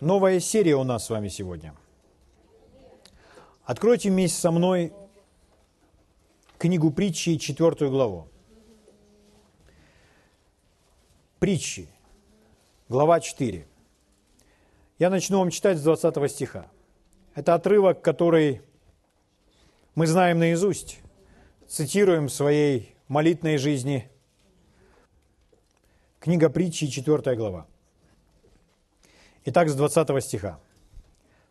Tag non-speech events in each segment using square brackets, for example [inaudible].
Новая серия у нас с вами сегодня. Откройте вместе со мной книгу притчи, четвертую главу. Притчи, глава 4. Я начну вам читать с 20 стиха. Это отрывок, который мы знаем наизусть, цитируем в своей молитной жизни. Книга притчи, 4 глава. Итак, с 20 стиха.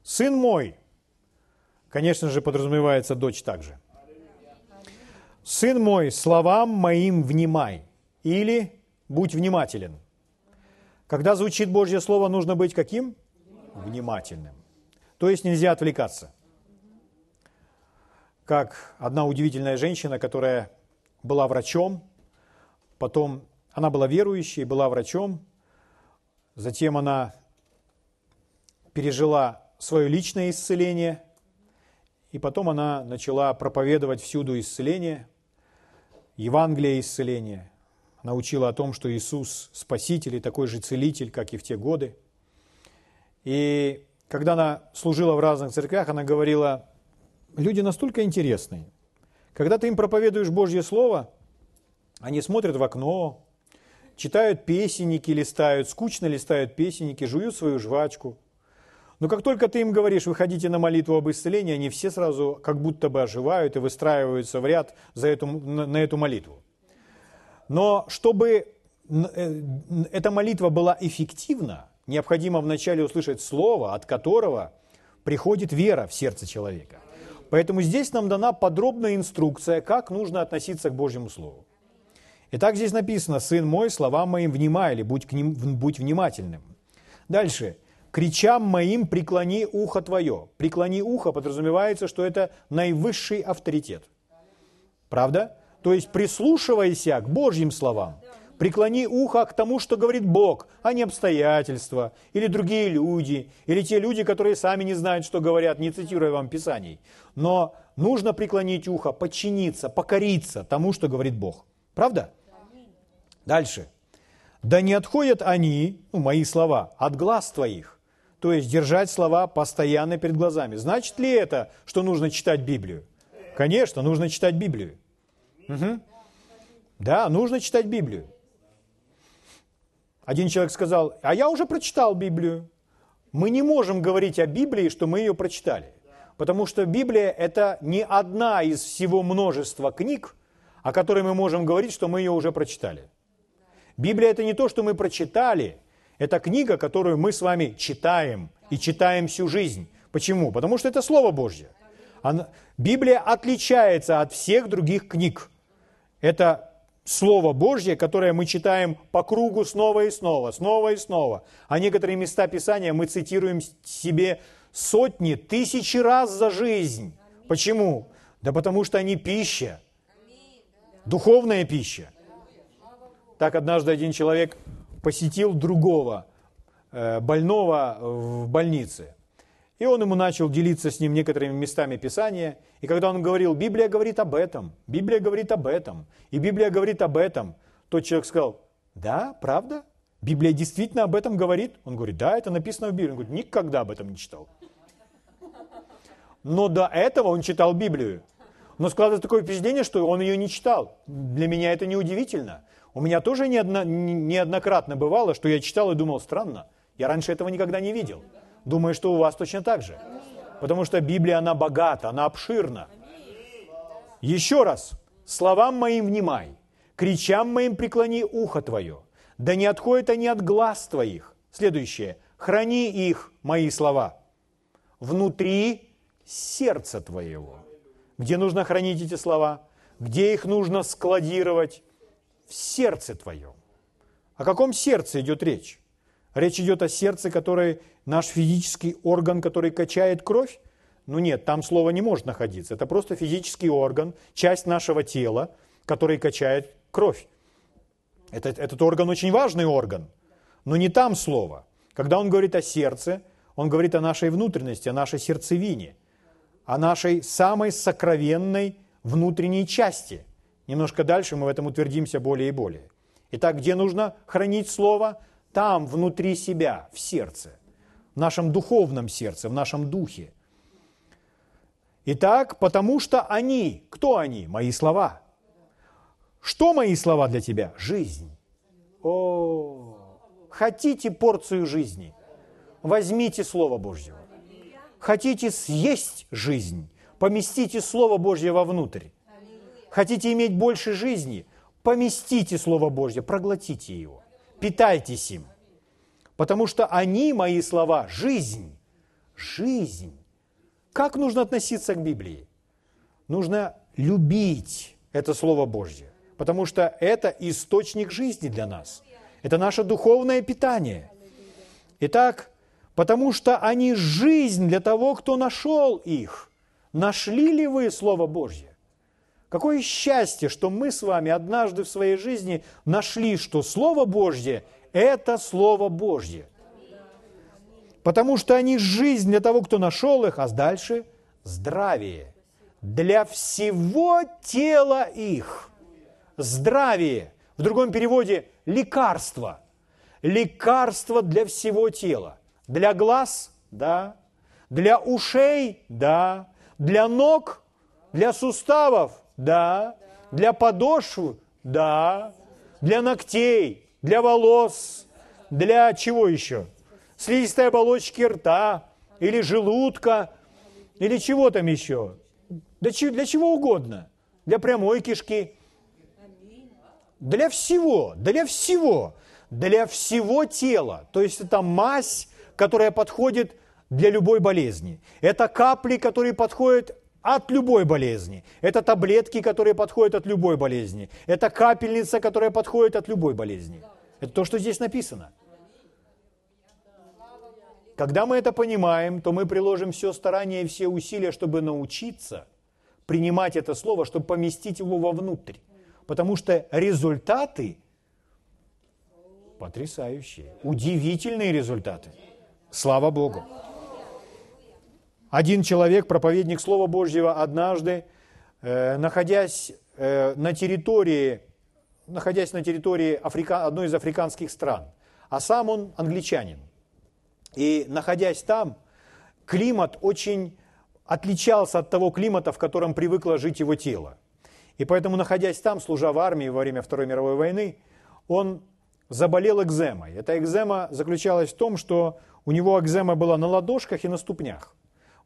«Сын мой», конечно же, подразумевается дочь также. «Сын мой, словам моим внимай» или «будь внимателен». Когда звучит Божье Слово, нужно быть каким? Внимательным. То есть нельзя отвлекаться. Как одна удивительная женщина, которая была врачом, потом она была верующей, была врачом, затем она пережила свое личное исцеление, и потом она начала проповедовать всюду исцеление, Евангелие исцеления. Она учила о том, что Иисус Спаситель и такой же целитель, как и в те годы. И когда она служила в разных церквях, она говорила, люди настолько интересные. Когда ты им проповедуешь Божье Слово, они смотрят в окно, читают песенники, листают, скучно листают песенники, жуют свою жвачку – но как только ты им говоришь, выходите на молитву об исцелении, они все сразу как будто бы оживают и выстраиваются в ряд за эту, на, на эту молитву. Но чтобы э, эта молитва была эффективна, необходимо вначале услышать слово, от которого приходит вера в сердце человека. Поэтому здесь нам дана подробная инструкция, как нужно относиться к Божьему Слову. Итак, здесь написано, «Сын мой, словам моим внимай» или «Будь, к ним, будь внимательным». Дальше – кричам моим преклони ухо твое. Преклони ухо подразумевается, что это наивысший авторитет. Правда? То есть прислушивайся к Божьим словам. Преклони ухо к тому, что говорит Бог, а не обстоятельства, или другие люди, или те люди, которые сами не знают, что говорят, не цитируя вам Писаний. Но нужно преклонить ухо, подчиниться, покориться тому, что говорит Бог. Правда? Дальше. Да не отходят они, ну, мои слова, от глаз твоих, то есть держать слова постоянно перед глазами. Значит ли это, что нужно читать Библию? Конечно, нужно читать Библию. Угу. Да, нужно читать Библию. Один человек сказал, а я уже прочитал Библию. Мы не можем говорить о Библии, что мы ее прочитали. Потому что Библия – это не одна из всего множества книг, о которой мы можем говорить, что мы ее уже прочитали. Библия – это не то, что мы прочитали – это книга, которую мы с вами читаем и читаем всю жизнь. Почему? Потому что это Слово Божье. Она, Библия отличается от всех других книг. Это Слово Божье, которое мы читаем по кругу снова и снова, снова и снова. А некоторые места Писания мы цитируем себе сотни, тысячи раз за жизнь. Почему? Да потому что они пища, духовная пища. Так однажды один человек посетил другого э, больного в больнице. И он ему начал делиться с ним некоторыми местами Писания. И когда он говорил, Библия говорит об этом, Библия говорит об этом, и Библия говорит об этом, тот человек сказал, да, правда? Библия действительно об этом говорит? Он говорит, да, это написано в Библии. Он говорит, никогда об этом не читал. Но до этого он читал Библию. Но складывается такое впечатление, что он ее не читал. Для меня это неудивительно. У меня тоже неодно, неоднократно бывало, что я читал и думал, странно, я раньше этого никогда не видел. Думаю, что у вас точно так же. Потому что Библия, она богата, она обширна. Еще раз, словам моим внимай, кричам моим преклони ухо твое, да не отходят они от глаз твоих. Следующее, храни их, мои слова, внутри сердца твоего. Где нужно хранить эти слова? Где их нужно складировать? В сердце твоем. О каком сердце идет речь? Речь идет о сердце, который наш физический орган, который качает кровь? Ну нет, там слово не может находиться. Это просто физический орган, часть нашего тела, который качает кровь. Это, этот орган очень важный орган, но не там слово. Когда он говорит о сердце, он говорит о нашей внутренности, о нашей сердцевине, о нашей самой сокровенной внутренней части – Немножко дальше мы в этом утвердимся более и более. Итак, где нужно хранить Слово? Там, внутри себя, в сердце. в нашем духовном сердце, в нашем духе. Итак, потому что они, кто они? Мои слова. Что мои слова для тебя? Жизнь. О, хотите порцию жизни? Возьмите Слово Божье. Хотите съесть жизнь? Поместите Слово Божье вовнутрь. Хотите иметь больше жизни? Поместите Слово Божье, проглотите его. Питайтесь им. Потому что они, мои слова, жизнь. Жизнь. Как нужно относиться к Библии? Нужно любить это Слово Божье, потому что это источник жизни для нас. Это наше духовное питание. Итак, потому что они жизнь для того, кто нашел их. Нашли ли вы Слово Божье? Какое счастье, что мы с вами однажды в своей жизни нашли, что Слово Божье – это Слово Божье. Потому что они жизнь для того, кто нашел их, а дальше – здравие для всего тела их. Здравие. В другом переводе – лекарство. Лекарство для всего тела. Для глаз – да. Для ушей – да. Для ног – для суставов – да. Для подошвы? Да. Для ногтей? Для волос? Для чего еще? Слизистой оболочки рта? Или желудка? Или чего там еще? Для, для чего угодно. Для прямой кишки. Для всего, для всего, для всего тела. То есть это мазь, которая подходит для любой болезни. Это капли, которые подходят от любой болезни. Это таблетки, которые подходят от любой болезни. Это капельница, которая подходит от любой болезни. Это то, что здесь написано. Когда мы это понимаем, то мы приложим все старания и все усилия, чтобы научиться принимать это слово, чтобы поместить его вовнутрь. Потому что результаты потрясающие, удивительные результаты. Слава Богу. Один человек, проповедник Слова Божьего, однажды, э, находясь э, на территории, находясь на территории Африка, одной из африканских стран, а сам он англичанин, и находясь там, климат очень отличался от того климата, в котором привыкло жить его тело. И поэтому, находясь там, служа в армии во время Второй мировой войны, он заболел экземой. Эта экзема заключалась в том, что у него экзема была на ладошках и на ступнях.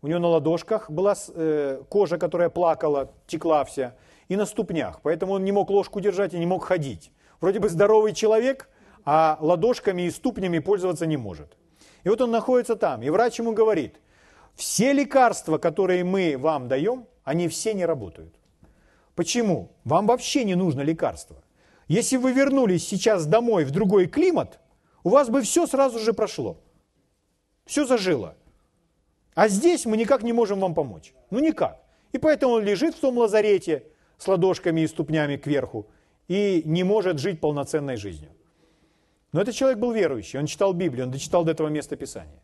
У него на ладошках была э, кожа, которая плакала, текла вся, и на ступнях. Поэтому он не мог ложку держать и не мог ходить. Вроде бы здоровый человек, а ладошками и ступнями пользоваться не может. И вот он находится там, и врач ему говорит, все лекарства, которые мы вам даем, они все не работают. Почему? Вам вообще не нужно лекарство. Если вы вернулись сейчас домой в другой климат, у вас бы все сразу же прошло. Все зажило. А здесь мы никак не можем вам помочь. Ну никак. И поэтому он лежит в том лазарете с ладошками и ступнями кверху и не может жить полноценной жизнью. Но этот человек был верующий, он читал Библию, он дочитал до этого места Писания.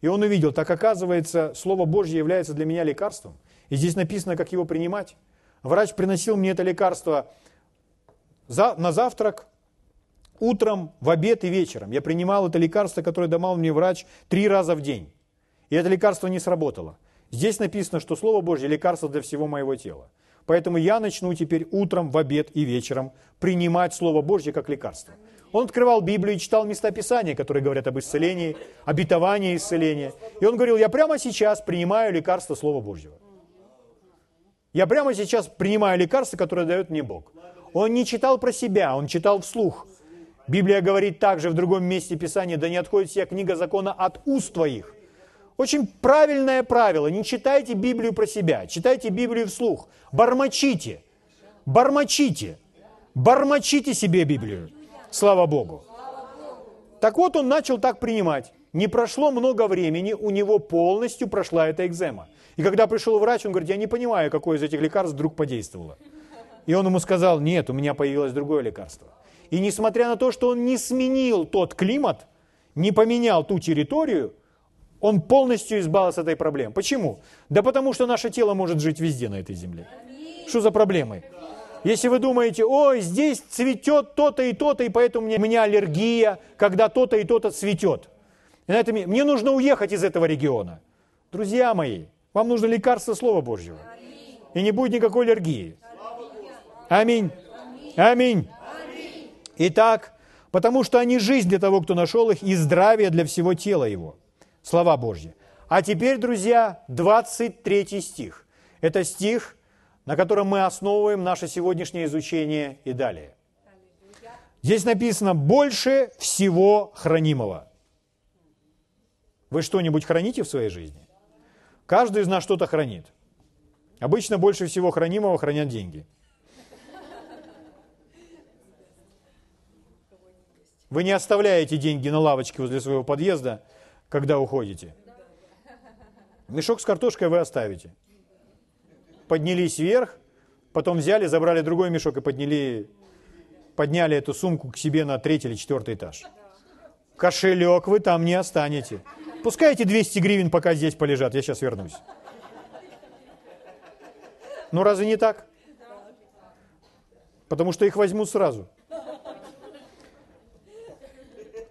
И он увидел, так оказывается, Слово Божье является для меня лекарством. И здесь написано, как его принимать. Врач приносил мне это лекарство на завтрак, утром, в обед и вечером. Я принимал это лекарство, которое давал мне врач три раза в день. И это лекарство не сработало. Здесь написано, что Слово Божье – лекарство для всего моего тела. Поэтому я начну теперь утром, в обед и вечером принимать Слово Божье как лекарство. Он открывал Библию и читал места Писания, которые говорят об исцелении, обетовании исцеления. И он говорил, я прямо сейчас принимаю лекарство Слова Божьего. Я прямо сейчас принимаю лекарство, которое дает мне Бог. Он не читал про себя, он читал вслух. Библия говорит также в другом месте Писания, да не отходит вся книга закона от уст твоих. Очень правильное правило. Не читайте Библию про себя, читайте Библию вслух. Бормочите. Бормочите. Бормочите себе Библию. Слава Богу. Так вот, он начал так принимать. Не прошло много времени, у него полностью прошла эта экзема. И когда пришел врач, он говорит, я не понимаю, какое из этих лекарств вдруг подействовало. И он ему сказал, нет, у меня появилось другое лекарство. И несмотря на то, что он не сменил тот климат, не поменял ту территорию, он полностью избавился от этой проблемы. Почему? Да потому что наше тело может жить везде на этой земле. Что за проблемы? Если вы думаете, ой, здесь цветет то-то и то-то, и поэтому у меня аллергия, когда то-то и то-то цветет. И на этом, мне нужно уехать из этого региона. Друзья мои, вам нужно лекарство Слова Божьего. И не будет никакой аллергии. Аминь. Аминь. Итак, потому что они жизнь для того, кто нашел их, и здравие для всего тела его. Слова Божьи. А теперь, друзья, 23 стих. Это стих, на котором мы основываем наше сегодняшнее изучение и далее. Здесь написано «больше всего хранимого». Вы что-нибудь храните в своей жизни? Каждый из нас что-то хранит. Обычно больше всего хранимого хранят деньги. Вы не оставляете деньги на лавочке возле своего подъезда, когда уходите. Мешок с картошкой вы оставите. Поднялись вверх, потом взяли, забрали другой мешок и подняли, подняли эту сумку к себе на третий или четвертый этаж. Кошелек вы там не останете. Пускай эти 200 гривен пока здесь полежат, я сейчас вернусь. Ну разве не так? Потому что их возьмут сразу.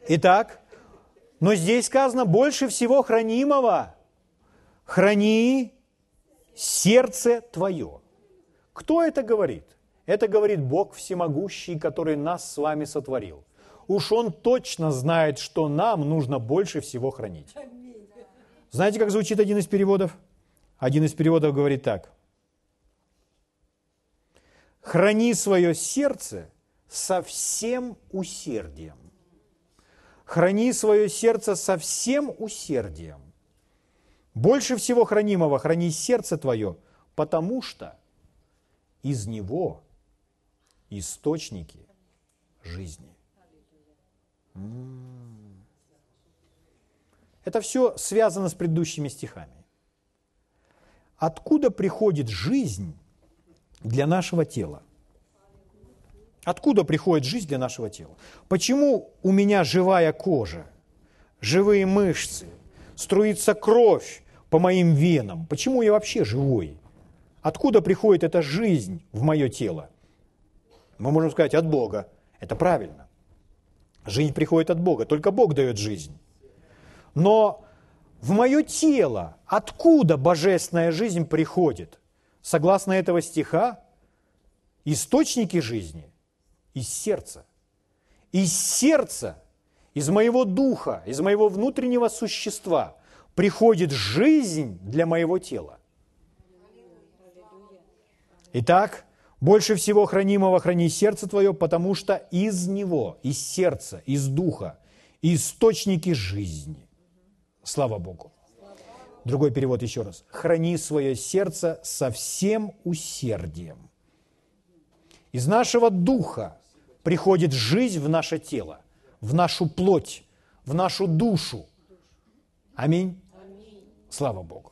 Итак, но здесь сказано больше всего хранимого. Храни сердце твое. Кто это говорит? Это говорит Бог Всемогущий, который нас с вами сотворил. Уж Он точно знает, что нам нужно больше всего хранить. Знаете, как звучит один из переводов? Один из переводов говорит так. Храни свое сердце со всем усердием храни свое сердце со всем усердием. Больше всего хранимого храни сердце твое, потому что из него источники жизни. Это все связано с предыдущими стихами. Откуда приходит жизнь для нашего тела? Откуда приходит жизнь для нашего тела? Почему у меня живая кожа, живые мышцы, струится кровь по моим венам? Почему я вообще живой? Откуда приходит эта жизнь в мое тело? Мы можем сказать, от Бога. Это правильно. Жизнь приходит от Бога, только Бог дает жизнь. Но в мое тело откуда божественная жизнь приходит? Согласно этого стиха, источники жизни из сердца. Из сердца, из моего духа, из моего внутреннего существа приходит жизнь для моего тела. Итак, больше всего хранимого храни сердце твое, потому что из него, из сердца, из духа, источники жизни. Слава Богу. Другой перевод еще раз. Храни свое сердце со всем усердием. Из нашего духа приходит жизнь в наше тело, в нашу плоть, в нашу душу. Аминь. Слава Богу.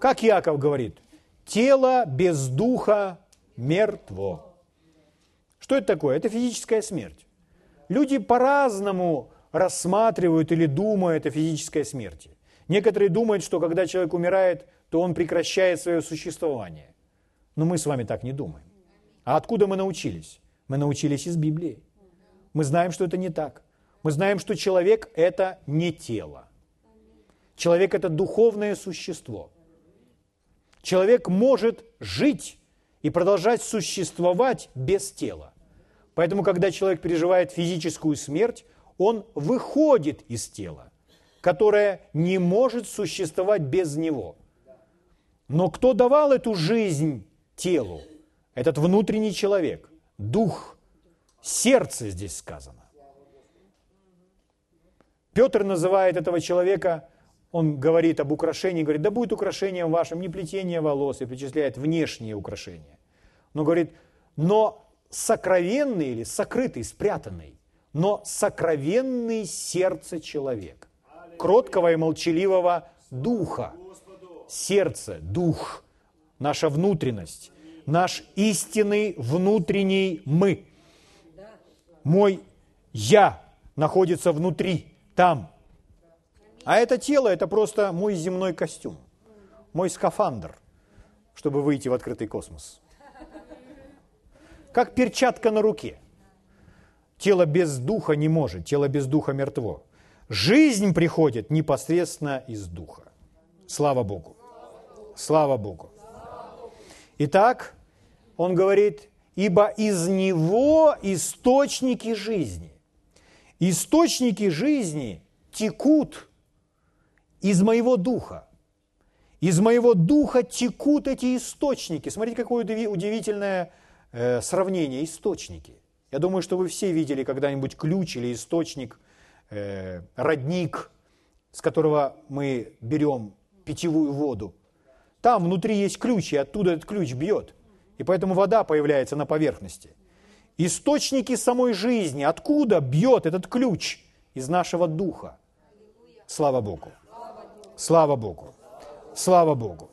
Как Яков говорит, тело без духа мертво. Что это такое? Это физическая смерть. Люди по-разному рассматривают или думают о физической смерти. Некоторые думают, что когда человек умирает, то он прекращает свое существование. Но мы с вами так не думаем. А откуда мы научились? Мы научились из Библии. Мы знаем, что это не так. Мы знаем, что человек – это не тело. Человек – это духовное существо. Человек может жить и продолжать существовать без тела. Поэтому, когда человек переживает физическую смерть, он выходит из тела, которое не может существовать без него. Но кто давал эту жизнь телу? Этот внутренний человек дух, сердце здесь сказано. Петр называет этого человека, он говорит об украшении, говорит, да будет украшением вашим не плетение волос, и причисляет внешние украшения. Но говорит, но сокровенный или сокрытый, спрятанный, но сокровенный сердце человека, кроткого и молчаливого духа, сердце, дух, наша внутренность, наш истинный внутренний «мы». Мой «я» находится внутри, там. А это тело – это просто мой земной костюм, мой скафандр, чтобы выйти в открытый космос. Как перчатка на руке. Тело без духа не может, тело без духа мертво. Жизнь приходит непосредственно из Духа. Слава Богу. Слава Богу. Итак, он говорит, ибо из него источники жизни. Источники жизни текут из моего духа. Из моего духа текут эти источники. Смотрите, какое удивительное э, сравнение. Источники. Я думаю, что вы все видели когда-нибудь ключ или источник, э, родник, с которого мы берем питьевую воду. Там внутри есть ключ, и оттуда этот ключ бьет. И поэтому вода появляется на поверхности. Источники самой жизни. Откуда бьет этот ключ? Из нашего духа. Слава Богу. Слава Богу. Слава Богу.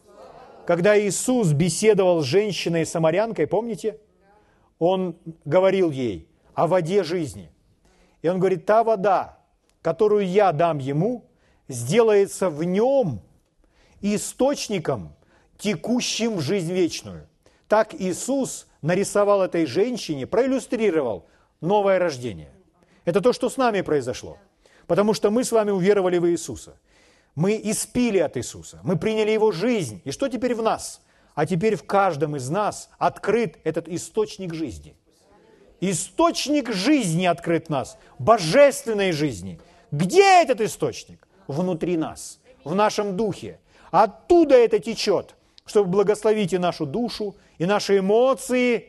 Когда Иисус беседовал с женщиной-самарянкой, помните? Он говорил ей о воде жизни. И он говорит, та вода, которую я дам ему, сделается в нем источником, текущим в жизнь вечную. Так Иисус нарисовал этой женщине, проиллюстрировал новое рождение. Это то, что с нами произошло. Потому что мы с вами уверовали в Иисуса. Мы испили от Иисуса. Мы приняли Его жизнь. И что теперь в нас? А теперь в каждом из нас открыт этот источник жизни. Источник жизни открыт в нас, божественной жизни. Где этот источник? Внутри нас, в нашем духе. Оттуда это течет, чтобы благословить и нашу душу, и наши эмоции,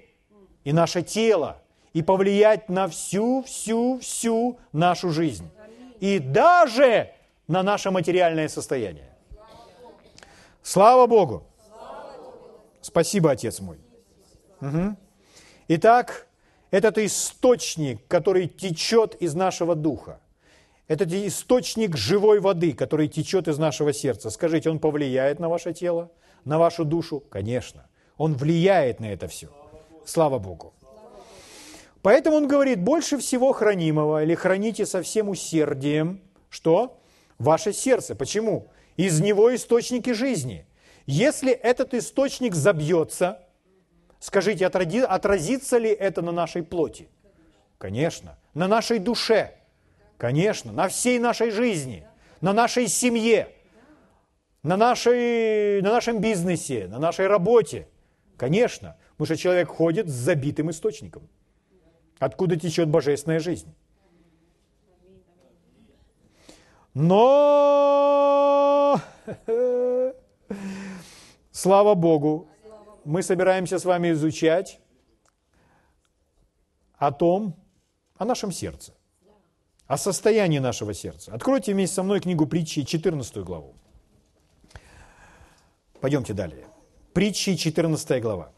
и наше тело, и повлиять на всю, всю, всю нашу жизнь. И даже на наше материальное состояние. Слава Богу! Спасибо, Отец мой. Угу. Итак, этот источник, который течет из нашего духа, это источник живой воды, который течет из нашего сердца. Скажите, он повлияет на ваше тело, на вашу душу? Конечно. Он влияет на это все. Слава Богу. Поэтому он говорит, больше всего хранимого, или храните со всем усердием, что? Ваше сердце. Почему? Из него источники жизни. Если этот источник забьется, скажите, отразится ли это на нашей плоти? Конечно. На нашей душе – Конечно, на всей нашей жизни, на нашей семье, на, нашей, на нашем бизнесе, на нашей работе. Конечно, потому что человек ходит с забитым источником, откуда течет божественная жизнь. Но, [laughs] слава Богу, мы собираемся с вами изучать о том, о нашем сердце о состоянии нашего сердца. Откройте вместе со мной книгу притчи, 14 главу. Пойдемте далее. Притчи, 14 глава.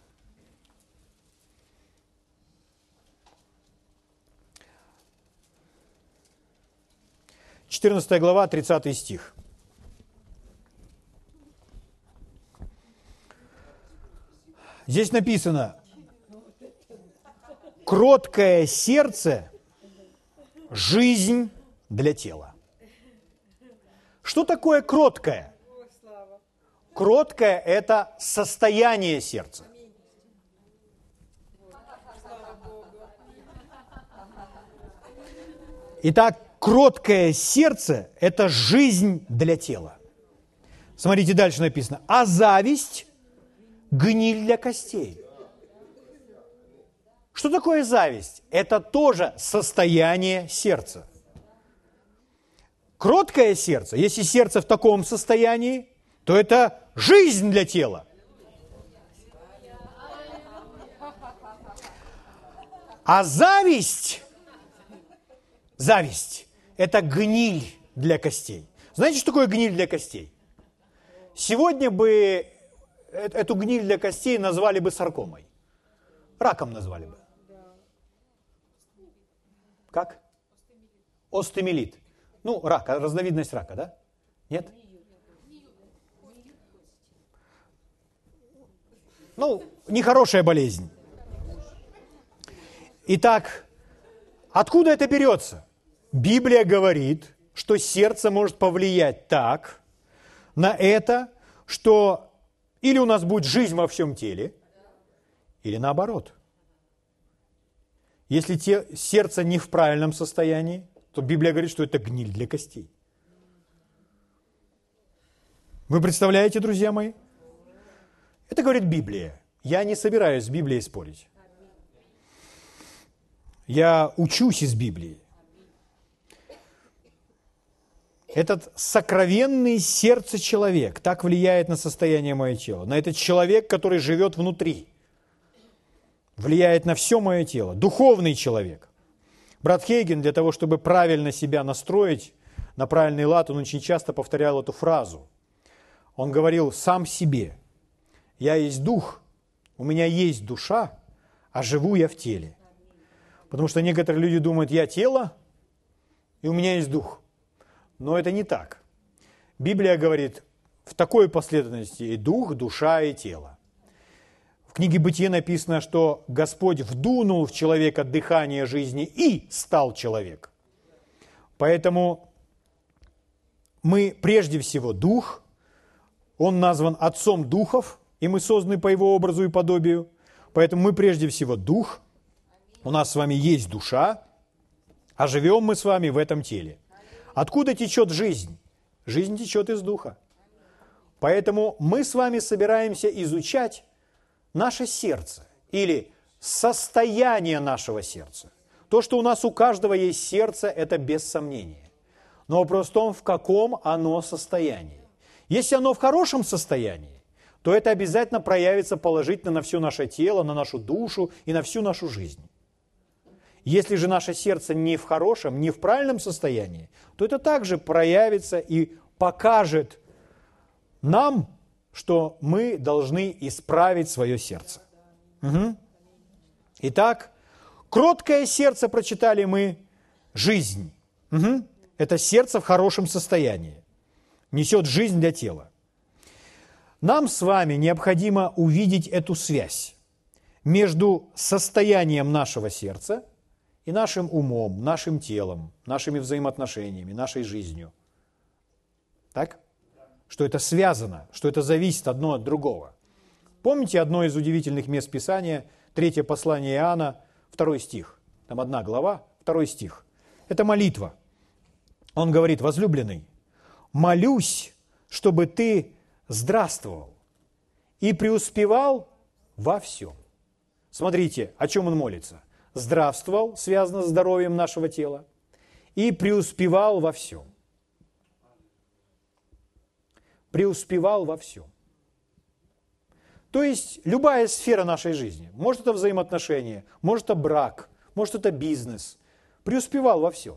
Четырнадцатая глава, 30 стих. Здесь написано, кроткое сердце жизнь для тела. Что такое кроткое? Кроткое – это состояние сердца. Итак, кроткое сердце – это жизнь для тела. Смотрите, дальше написано. А зависть – гниль для костей. Что такое зависть? Это тоже состояние сердца. Кроткое сердце, если сердце в таком состоянии, то это жизнь для тела. А зависть, зависть – это гниль для костей. Знаете, что такое гниль для костей? Сегодня бы э, эту гниль для костей назвали бы саркомой. Раком назвали бы. Как? Остемилит. Ну, рак, разновидность рака, да? Нет? Ну, нехорошая болезнь. Итак, откуда это берется? Библия говорит, что сердце может повлиять так на это, что или у нас будет жизнь во всем теле, или наоборот – если те, сердце не в правильном состоянии, то Библия говорит, что это гниль для костей. Вы представляете, друзья мои? Это говорит Библия. Я не собираюсь с Библией спорить. Я учусь из Библии. Этот сокровенный сердце человек так влияет на состояние моего тела. На этот человек, который живет внутри. Влияет на все мое тело. Духовный человек. Брат Хейген для того, чтобы правильно себя настроить на правильный лад, он очень часто повторял эту фразу. Он говорил сам себе, я есть дух, у меня есть душа, а живу я в теле. Потому что некоторые люди думают, я тело, и у меня есть дух. Но это не так. Библия говорит в такой последовательности и дух, душа и тело. В книге Бытия написано, что Господь вдунул в человека дыхание жизни и стал человек. Поэтому мы прежде всего дух, он назван отцом духов, и мы созданы по его образу и подобию. Поэтому мы прежде всего дух, у нас с вами есть душа, а живем мы с вами в этом теле. Откуда течет жизнь? Жизнь течет из духа. Поэтому мы с вами собираемся изучать наше сердце или состояние нашего сердца. То, что у нас у каждого есть сердце, это без сомнения. Но вопрос в том, в каком оно состоянии. Если оно в хорошем состоянии, то это обязательно проявится положительно на все наше тело, на нашу душу и на всю нашу жизнь. Если же наше сердце не в хорошем, не в правильном состоянии, то это также проявится и покажет нам, что мы должны исправить свое сердце. Угу. Итак, кроткое сердце прочитали мы жизнь. Угу. Это сердце в хорошем состоянии. Несет жизнь для тела. Нам с вами необходимо увидеть эту связь между состоянием нашего сердца – и нашим умом, нашим телом, нашими взаимоотношениями, нашей жизнью. Так? Что это связано, что это зависит одно от другого. Помните одно из удивительных мест Писания, третье послание Иоанна, второй стих. Там одна глава, второй стих. Это молитва. Он говорит, возлюбленный, молюсь, чтобы ты здравствовал и преуспевал во всем. Смотрите, о чем он молится – здравствовал, связано с здоровьем нашего тела, и преуспевал во всем. Преуспевал во всем. То есть любая сфера нашей жизни, может это взаимоотношения, может это брак, может это бизнес, преуспевал во всем.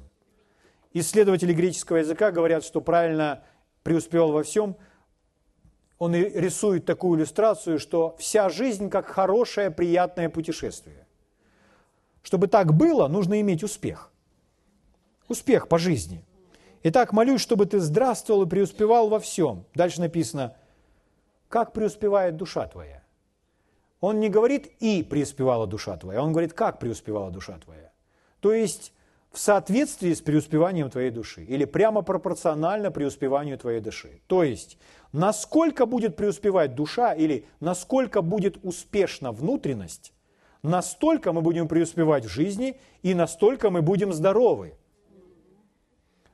Исследователи греческого языка говорят, что правильно преуспевал во всем, он рисует такую иллюстрацию, что вся жизнь как хорошее, приятное путешествие. Чтобы так было, нужно иметь успех. Успех по жизни. Итак, молюсь, чтобы ты здравствовал и преуспевал во всем. Дальше написано, как преуспевает душа твоя. Он не говорит «и преуспевала душа твоя», он говорит «как преуспевала душа твоя». То есть в соответствии с преуспеванием твоей души или прямо пропорционально преуспеванию твоей души. То есть насколько будет преуспевать душа или насколько будет успешна внутренность, настолько мы будем преуспевать в жизни и настолько мы будем здоровы.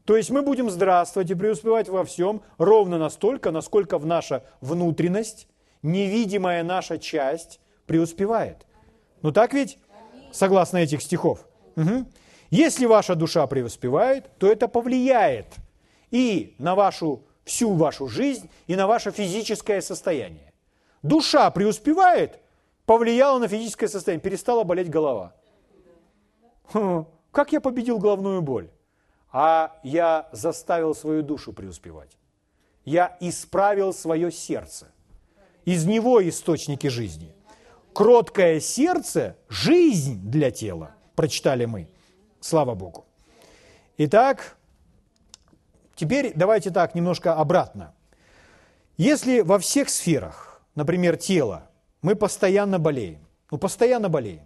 То есть мы будем здравствовать и преуспевать во всем ровно настолько, насколько в наша внутренность, невидимая наша часть преуспевает. Ну так ведь? Согласно этих стихов. Угу. Если ваша душа преуспевает, то это повлияет и на вашу всю вашу жизнь, и на ваше физическое состояние. Душа преуспевает, повлияло на физическое состояние, перестала болеть голова. Хм, как я победил головную боль? А я заставил свою душу преуспевать. Я исправил свое сердце. Из него источники жизни. Кроткое сердце – жизнь для тела, прочитали мы. Слава Богу. Итак, теперь давайте так, немножко обратно. Если во всех сферах, например, тело, мы постоянно болеем. Ну, постоянно болеем.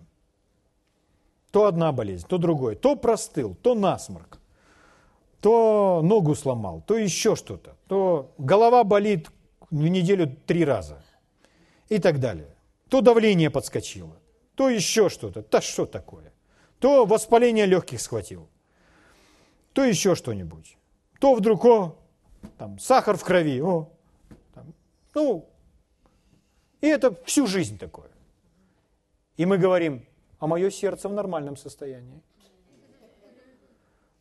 То одна болезнь, то другой. То простыл, то насморк, то ногу сломал, то еще что-то. То голова болит в неделю три раза и так далее. То давление подскочило, то еще что-то. Да что такое? То воспаление легких схватил. то еще что-нибудь. То вдруг, о, там, сахар в крови, о, там, ну, и это всю жизнь такое. И мы говорим, а мое сердце в нормальном состоянии.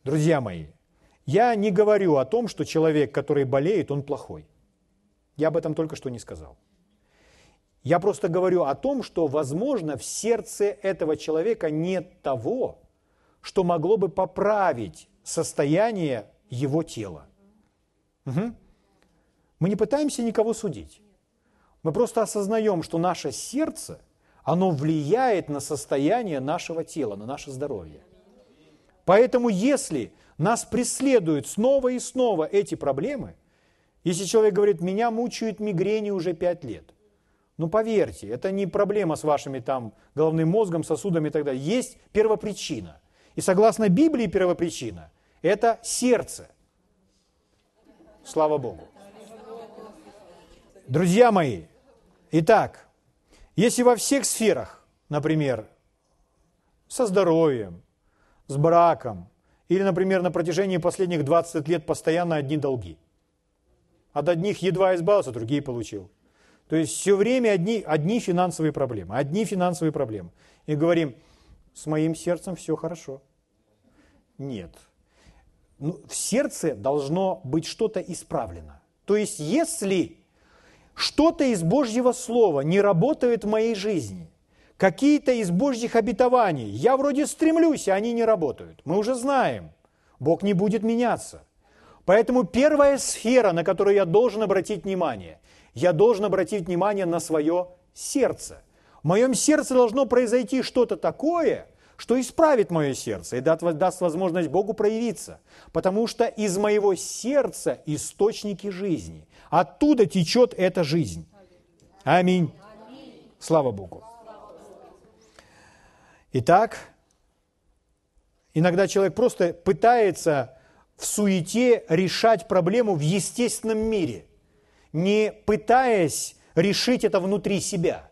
Друзья мои, я не говорю о том, что человек, который болеет, он плохой. Я об этом только что не сказал. Я просто говорю о том, что, возможно, в сердце этого человека нет того, что могло бы поправить состояние его тела. Угу. Мы не пытаемся никого судить. Мы просто осознаем, что наше сердце, оно влияет на состояние нашего тела, на наше здоровье. Поэтому если нас преследуют снова и снова эти проблемы, если человек говорит, меня мучают мигрени уже пять лет, ну поверьте, это не проблема с вашими там головным мозгом, сосудами и так далее. Есть первопричина. И согласно Библии первопричина – это сердце. Слава Богу. Друзья мои, итак, если во всех сферах, например, со здоровьем, с браком, или, например, на протяжении последних 20 лет постоянно одни долги. От одних едва избавился, другие получил. То есть все время одни, одни финансовые проблемы, одни финансовые проблемы. И говорим, с моим сердцем все хорошо. Нет. Ну, в сердце должно быть что-то исправлено. То есть если что-то из Божьего Слова не работает в моей жизни, какие-то из Божьих обетований, я вроде стремлюсь, а они не работают. Мы уже знаем, Бог не будет меняться. Поэтому первая сфера, на которую я должен обратить внимание, я должен обратить внимание на свое сердце. В моем сердце должно произойти что-то такое, что исправит мое сердце и даст возможность Богу проявиться. Потому что из моего сердца источники жизни. Оттуда течет эта жизнь. Аминь. Слава Богу. Итак, иногда человек просто пытается в суете решать проблему в естественном мире не пытаясь решить это внутри себя.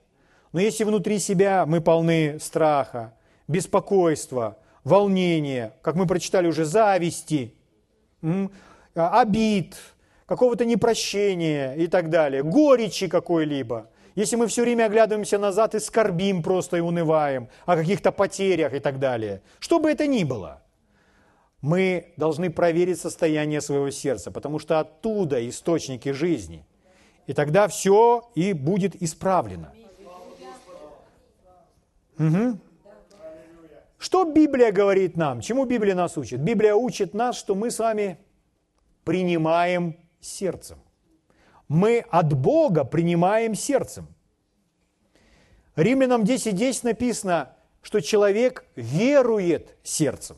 Но если внутри себя мы полны страха, беспокойства, волнения, как мы прочитали уже, зависти, обид, какого-то непрощения и так далее, горечи какой-либо, если мы все время оглядываемся назад и скорбим просто и унываем о каких-то потерях и так далее, что бы это ни было, мы должны проверить состояние своего сердца, потому что оттуда источники жизни – и тогда все и будет исправлено. Угу. Что Библия говорит нам? Чему Библия нас учит? Библия учит нас, что мы с вами принимаем сердцем. Мы от Бога принимаем сердцем. Римлянам 10.10 10 написано, что человек верует сердцем.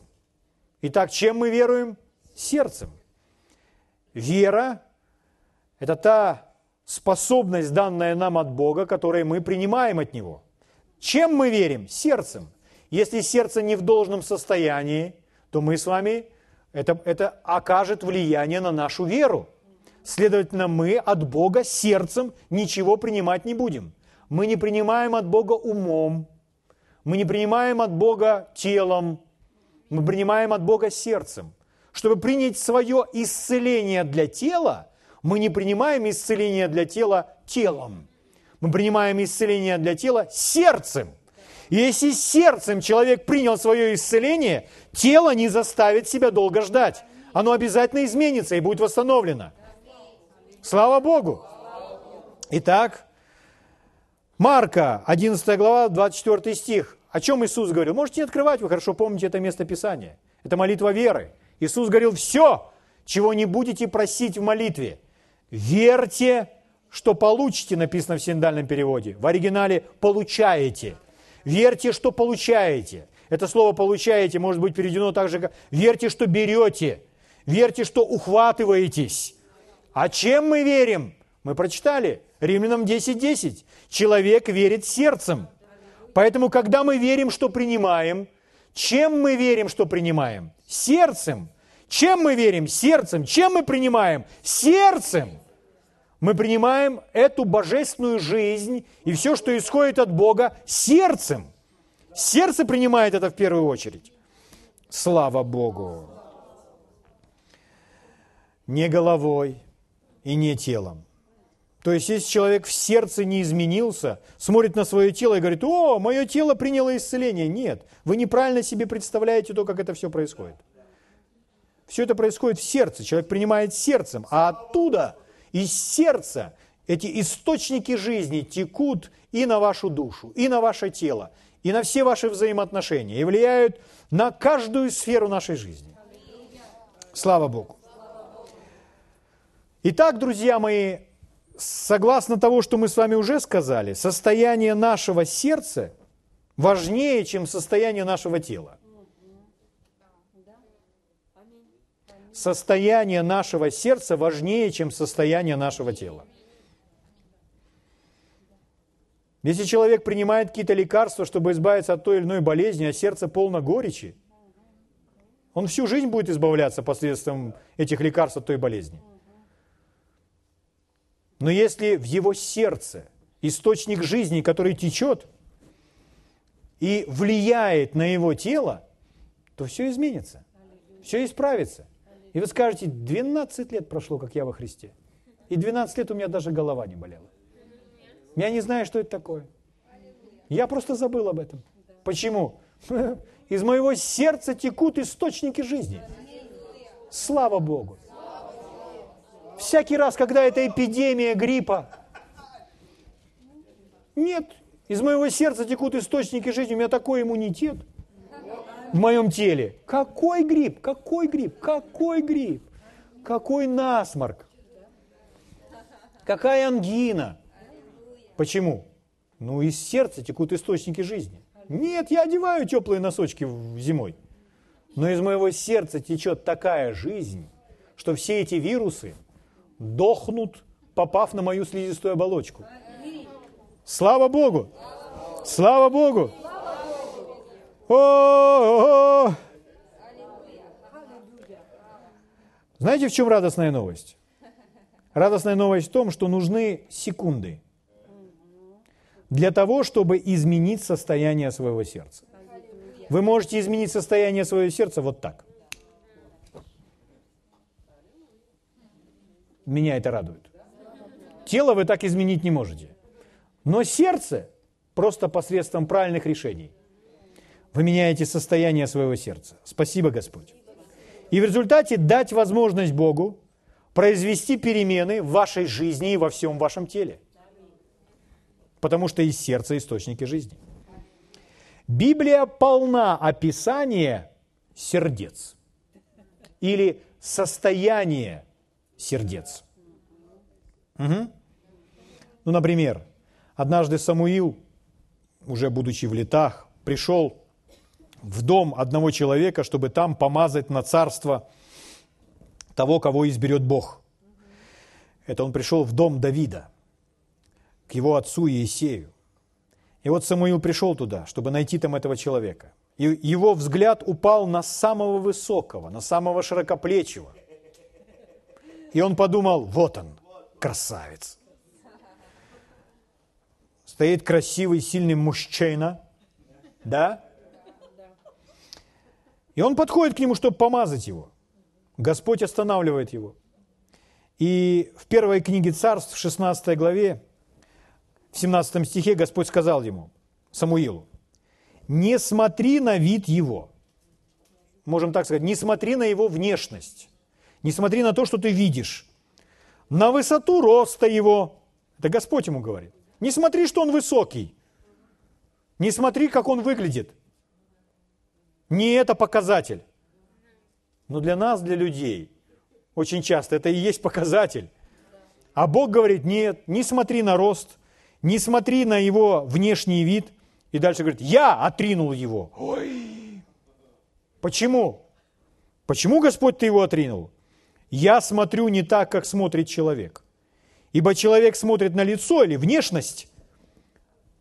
Итак, чем мы веруем? Сердцем. Вера – это та способность, данная нам от Бога, которую мы принимаем от Него. Чем мы верим? Сердцем. Если сердце не в должном состоянии, то мы с вами, это, это окажет влияние на нашу веру. Следовательно, мы от Бога сердцем ничего принимать не будем. Мы не принимаем от Бога умом, мы не принимаем от Бога телом, мы принимаем от Бога сердцем. Чтобы принять свое исцеление для тела, мы не принимаем исцеление для тела телом. Мы принимаем исцеление для тела сердцем. И если сердцем человек принял свое исцеление, тело не заставит себя долго ждать. Оно обязательно изменится и будет восстановлено. Слава Богу! Итак, Марка, 11 глава, 24 стих. О чем Иисус говорил? Можете открывать, вы хорошо помните это место Писания. Это молитва веры. Иисус говорил, все, чего не будете просить в молитве, Верьте, что получите, написано в синдальном переводе. В оригинале получаете. Верьте, что получаете. Это слово получаете может быть переведено также как верьте, что берете. Верьте, что ухватываетесь. А чем мы верим? Мы прочитали. Римлянам 10.10. 10. Человек верит сердцем. Поэтому, когда мы верим, что принимаем, чем мы верим, что принимаем? Сердцем. Чем мы верим? Сердцем. Чем мы принимаем? Сердцем. Мы принимаем эту божественную жизнь и все, что исходит от Бога, сердцем. Сердце принимает это в первую очередь. Слава Богу. не головой и не телом. То есть, если человек в сердце не изменился, смотрит на свое тело и говорит, о, мое тело приняло исцеление. Нет, вы неправильно себе представляете то, как это все происходит. Все это происходит в сердце. Человек принимает сердцем, а оттуда, из сердца, эти источники жизни текут и на вашу душу, и на ваше тело, и на все ваши взаимоотношения, и влияют на каждую сферу нашей жизни. Слава Богу. Итак, друзья мои, согласно того, что мы с вами уже сказали, состояние нашего сердца важнее, чем состояние нашего тела. Состояние нашего сердца важнее, чем состояние нашего тела. Если человек принимает какие-то лекарства, чтобы избавиться от той или иной болезни, а сердце полно горечи, он всю жизнь будет избавляться посредством этих лекарств от той болезни. Но если в его сердце источник жизни, который течет и влияет на его тело, то все изменится, все исправится. И вы скажете, 12 лет прошло, как я во Христе. И 12 лет у меня даже голова не болела. Я не знаю, что это такое. Я просто забыл об этом. Почему? [laughs] Из моего сердца текут источники жизни. Слава Богу. Всякий раз, когда это эпидемия гриппа, нет, из моего сердца текут источники жизни, у меня такой иммунитет в моем теле. Какой грипп? Какой грипп? Какой грипп? Какой насморк? Какая ангина? Почему? Ну, из сердца текут источники жизни. Нет, я одеваю теплые носочки зимой. Но из моего сердца течет такая жизнь, что все эти вирусы дохнут, попав на мою слизистую оболочку. Слава Богу! Слава Богу! О-о-о! Знаете, в чем радостная новость? Радостная новость в том, что нужны секунды для того, чтобы изменить состояние своего сердца. Вы можете изменить состояние своего сердца вот так. Меня это радует. Тело вы так изменить не можете. Но сердце просто посредством правильных решений. Вы меняете состояние своего сердца. Спасибо, Господь. И в результате дать возможность Богу произвести перемены в вашей жизни и во всем вашем теле. Потому что из сердца источники жизни. Библия полна описания сердец или состояния сердец. Угу. Ну, например, однажды Самуил, уже будучи в летах, пришел в дом одного человека, чтобы там помазать на царство того, кого изберет Бог. Это он пришел в дом Давида, к его отцу Иисею. И вот Самуил пришел туда, чтобы найти там этого человека. И его взгляд упал на самого высокого, на самого широкоплечего – и он подумал, вот он, красавец. Стоит красивый, сильный мужчина, да? И он подходит к нему, чтобы помазать его. Господь останавливает его. И в первой книге царств, в 16 главе, в 17 стихе Господь сказал ему, Самуилу, не смотри на вид его. Можем так сказать, не смотри на его внешность. Не смотри на то, что ты видишь. На высоту роста его. Это Господь ему говорит. Не смотри, что он высокий. Не смотри, как он выглядит. Не это показатель. Но для нас, для людей, очень часто это и есть показатель. А Бог говорит, нет, не смотри на рост, не смотри на его внешний вид. И дальше говорит, я отринул его. Ой. Почему? Почему, Господь, ты его отринул? Я смотрю не так, как смотрит человек. Ибо человек смотрит на лицо или внешность,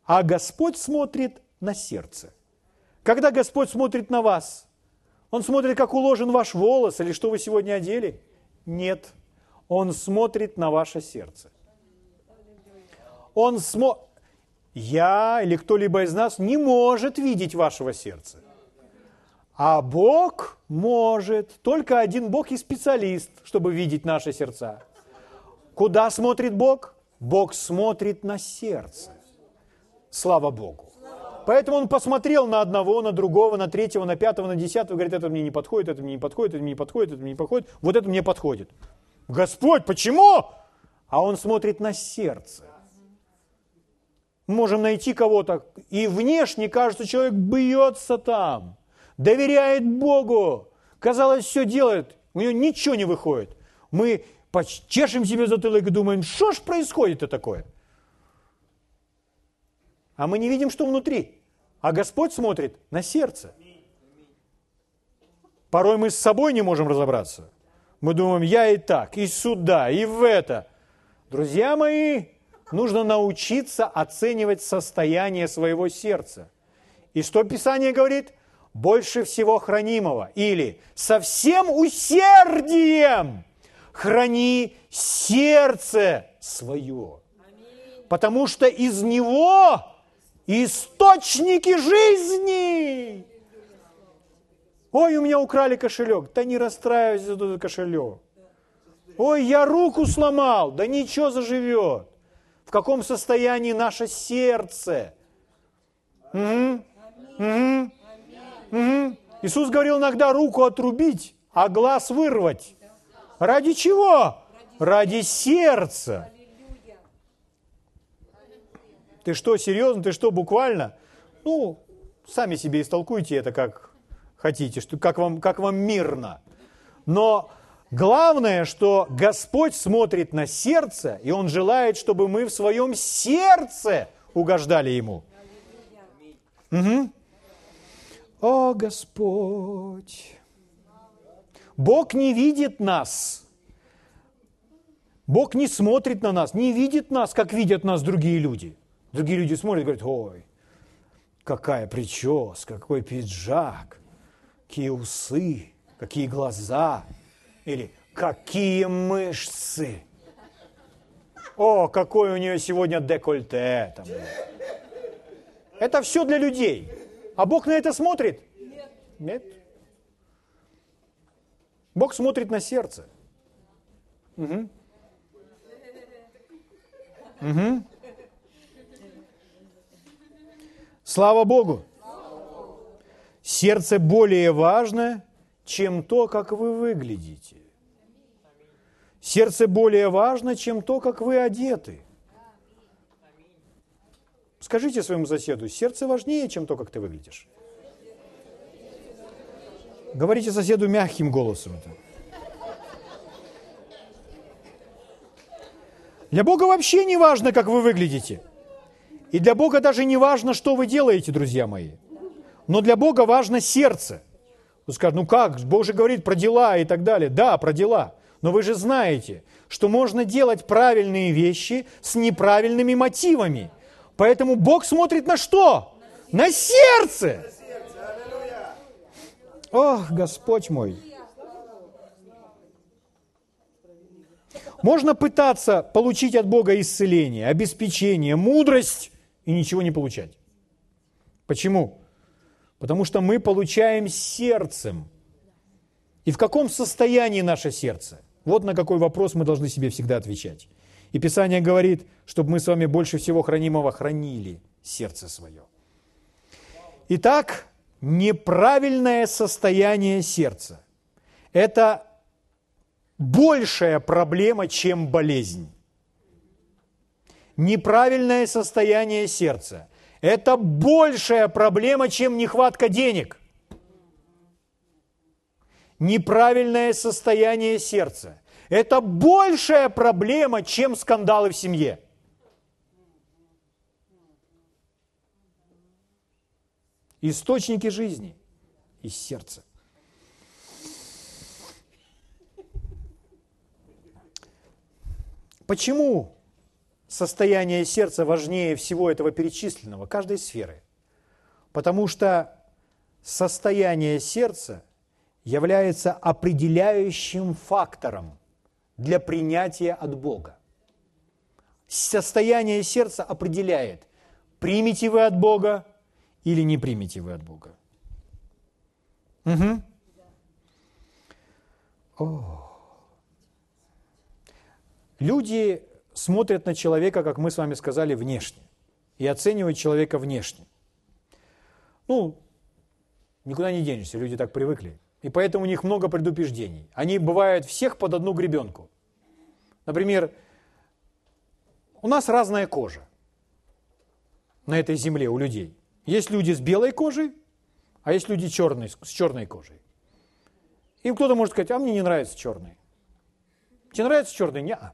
а Господь смотрит на сердце. Когда Господь смотрит на вас, Он смотрит, как уложен ваш волос или что вы сегодня одели? Нет. Он смотрит на ваше сердце. Он смо... Я или кто-либо из нас не может видеть вашего сердца. А Бог может. Только один Бог и специалист, чтобы видеть наши сердца. Куда смотрит Бог? Бог смотрит на сердце. Слава Богу. Поэтому он посмотрел на одного, на другого, на третьего, на пятого, на десятого, говорит, это мне не подходит, это мне не подходит, это мне не подходит, это мне не подходит, вот это мне подходит. Господь, почему? А он смотрит на сердце. Можем найти кого-то, и внешне кажется, человек бьется там, доверяет Богу, казалось, все делает, у него ничего не выходит. Мы чешем себе затылок и думаем, что ж происходит-то такое? А мы не видим, что внутри. А Господь смотрит на сердце. Порой мы с собой не можем разобраться. Мы думаем, я и так, и сюда, и в это. Друзья мои, нужно научиться оценивать состояние своего сердца. И что Писание говорит? Больше всего хранимого. Или со всем усердием храни сердце свое. Потому что из него источники жизни. Ой, у меня украли кошелек. Да не расстраивайся за этот кошелек. Ой, я руку сломал. Да ничего заживет. В каком состоянии наше сердце? Угу. Угу. Угу. Иисус говорил иногда руку отрубить, а глаз вырвать. Ради чего? Ради сердца. Ты что, серьезно? Ты что, буквально? Ну, сами себе истолкуйте это как хотите, что, как, вам, как вам мирно. Но главное, что Господь смотрит на сердце, и Он желает, чтобы мы в своем сердце угождали Ему. Угу. О, Господь! Бог не видит нас. Бог не смотрит на нас, не видит нас, как видят нас другие люди. Другие люди смотрят и говорят, ой, какая прическа, какой пиджак, какие усы, какие глаза, или какие мышцы. О, какой у нее сегодня декольте. Там. Это все для людей. А Бог на это смотрит? Нет. Нет. Бог смотрит на сердце. Угу. Угу. Слава Богу! Сердце более важно, чем то, как вы выглядите. Сердце более важно, чем то, как вы одеты. Скажите своему соседу, сердце важнее, чем то, как ты выглядишь. Говорите соседу мягким голосом это. Для Бога вообще не важно, как вы выглядите – и для Бога даже не важно, что вы делаете, друзья мои. Но для Бога важно сердце. Вы скажете, ну как, Бог же говорит про дела и так далее. Да, про дела. Но вы же знаете, что можно делать правильные вещи с неправильными мотивами. Поэтому Бог смотрит на что? На сердце. Ох, Господь мой. Можно пытаться получить от Бога исцеление, обеспечение, мудрость, и ничего не получать. Почему? Потому что мы получаем сердцем. И в каком состоянии наше сердце? Вот на какой вопрос мы должны себе всегда отвечать. И Писание говорит, чтобы мы с вами больше всего хранимого хранили сердце свое. Итак, неправильное состояние сердца – это большая проблема, чем болезнь неправильное состояние сердца. Это большая проблема, чем нехватка денег. Неправильное состояние сердца. Это большая проблема, чем скандалы в семье. Источники жизни из сердца. Почему состояние сердца важнее всего этого перечисленного, каждой сферы. Потому что состояние сердца является определяющим фактором для принятия от Бога. Состояние сердца определяет, примете вы от Бога или не примете вы от Бога. Угу. О. Люди смотрят на человека, как мы с вами сказали, внешне. И оценивают человека внешне. Ну, никуда не денешься, люди так привыкли. И поэтому у них много предупреждений. Они бывают всех под одну гребенку. Например, у нас разная кожа на этой земле у людей. Есть люди с белой кожей, а есть люди черные, с черной кожей. И кто-то может сказать, а мне не нравится черный. Тебе нравится черный? Не. -а.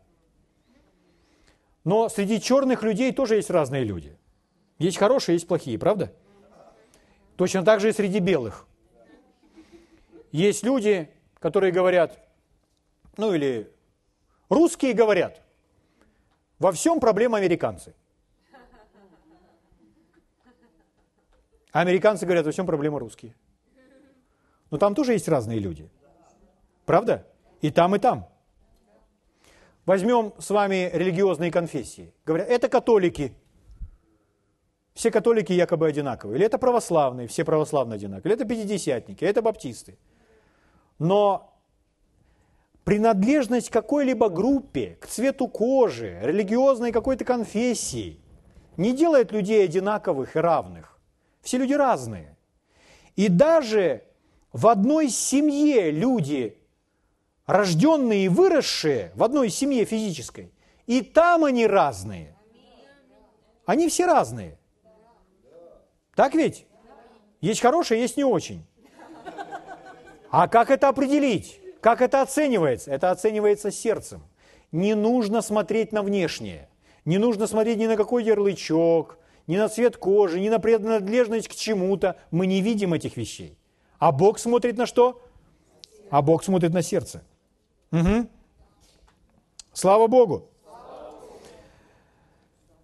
Но среди черных людей тоже есть разные люди. Есть хорошие, есть плохие, правда? Точно так же и среди белых. Есть люди, которые говорят, ну или русские говорят, во всем проблема американцы. А американцы говорят, во всем проблема русские. Но там тоже есть разные люди. Правда? И там, и там. Возьмем с вами религиозные конфессии. Говорят, это католики. Все католики якобы одинаковые. Или это православные, все православные одинаковые. Или это пятидесятники, это баптисты. Но принадлежность какой-либо группе, к цвету кожи, религиозной какой-то конфессии не делает людей одинаковых и равных. Все люди разные. И даже в одной семье люди, рожденные и выросшие, в одной семье физической, и там они разные. Они все разные. Так ведь? Есть хорошие, есть не очень. А как это определить? Как это оценивается? Это оценивается сердцем. Не нужно смотреть на внешнее. Не нужно смотреть ни на какой ярлычок, ни на цвет кожи, ни на принадлежность к чему-то. Мы не видим этих вещей. А Бог смотрит на что? А Бог смотрит на сердце. Угу. Слава Богу.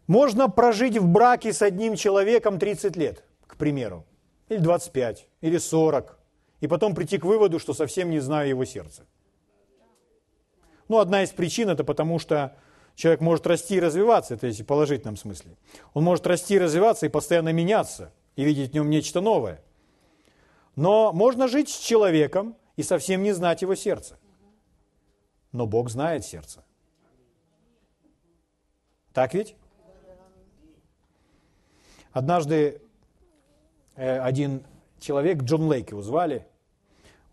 Можно прожить в браке с одним человеком 30 лет, к примеру, или 25, или 40, и потом прийти к выводу, что совсем не знаю его сердца. Ну, одна из причин это потому, что человек может расти и развиваться, это если в положительном смысле. Он может расти и развиваться и постоянно меняться, и видеть в нем нечто новое. Но можно жить с человеком и совсем не знать его сердца. Но Бог знает сердце. Так ведь? Однажды э, один человек, Джон Лейк его звали,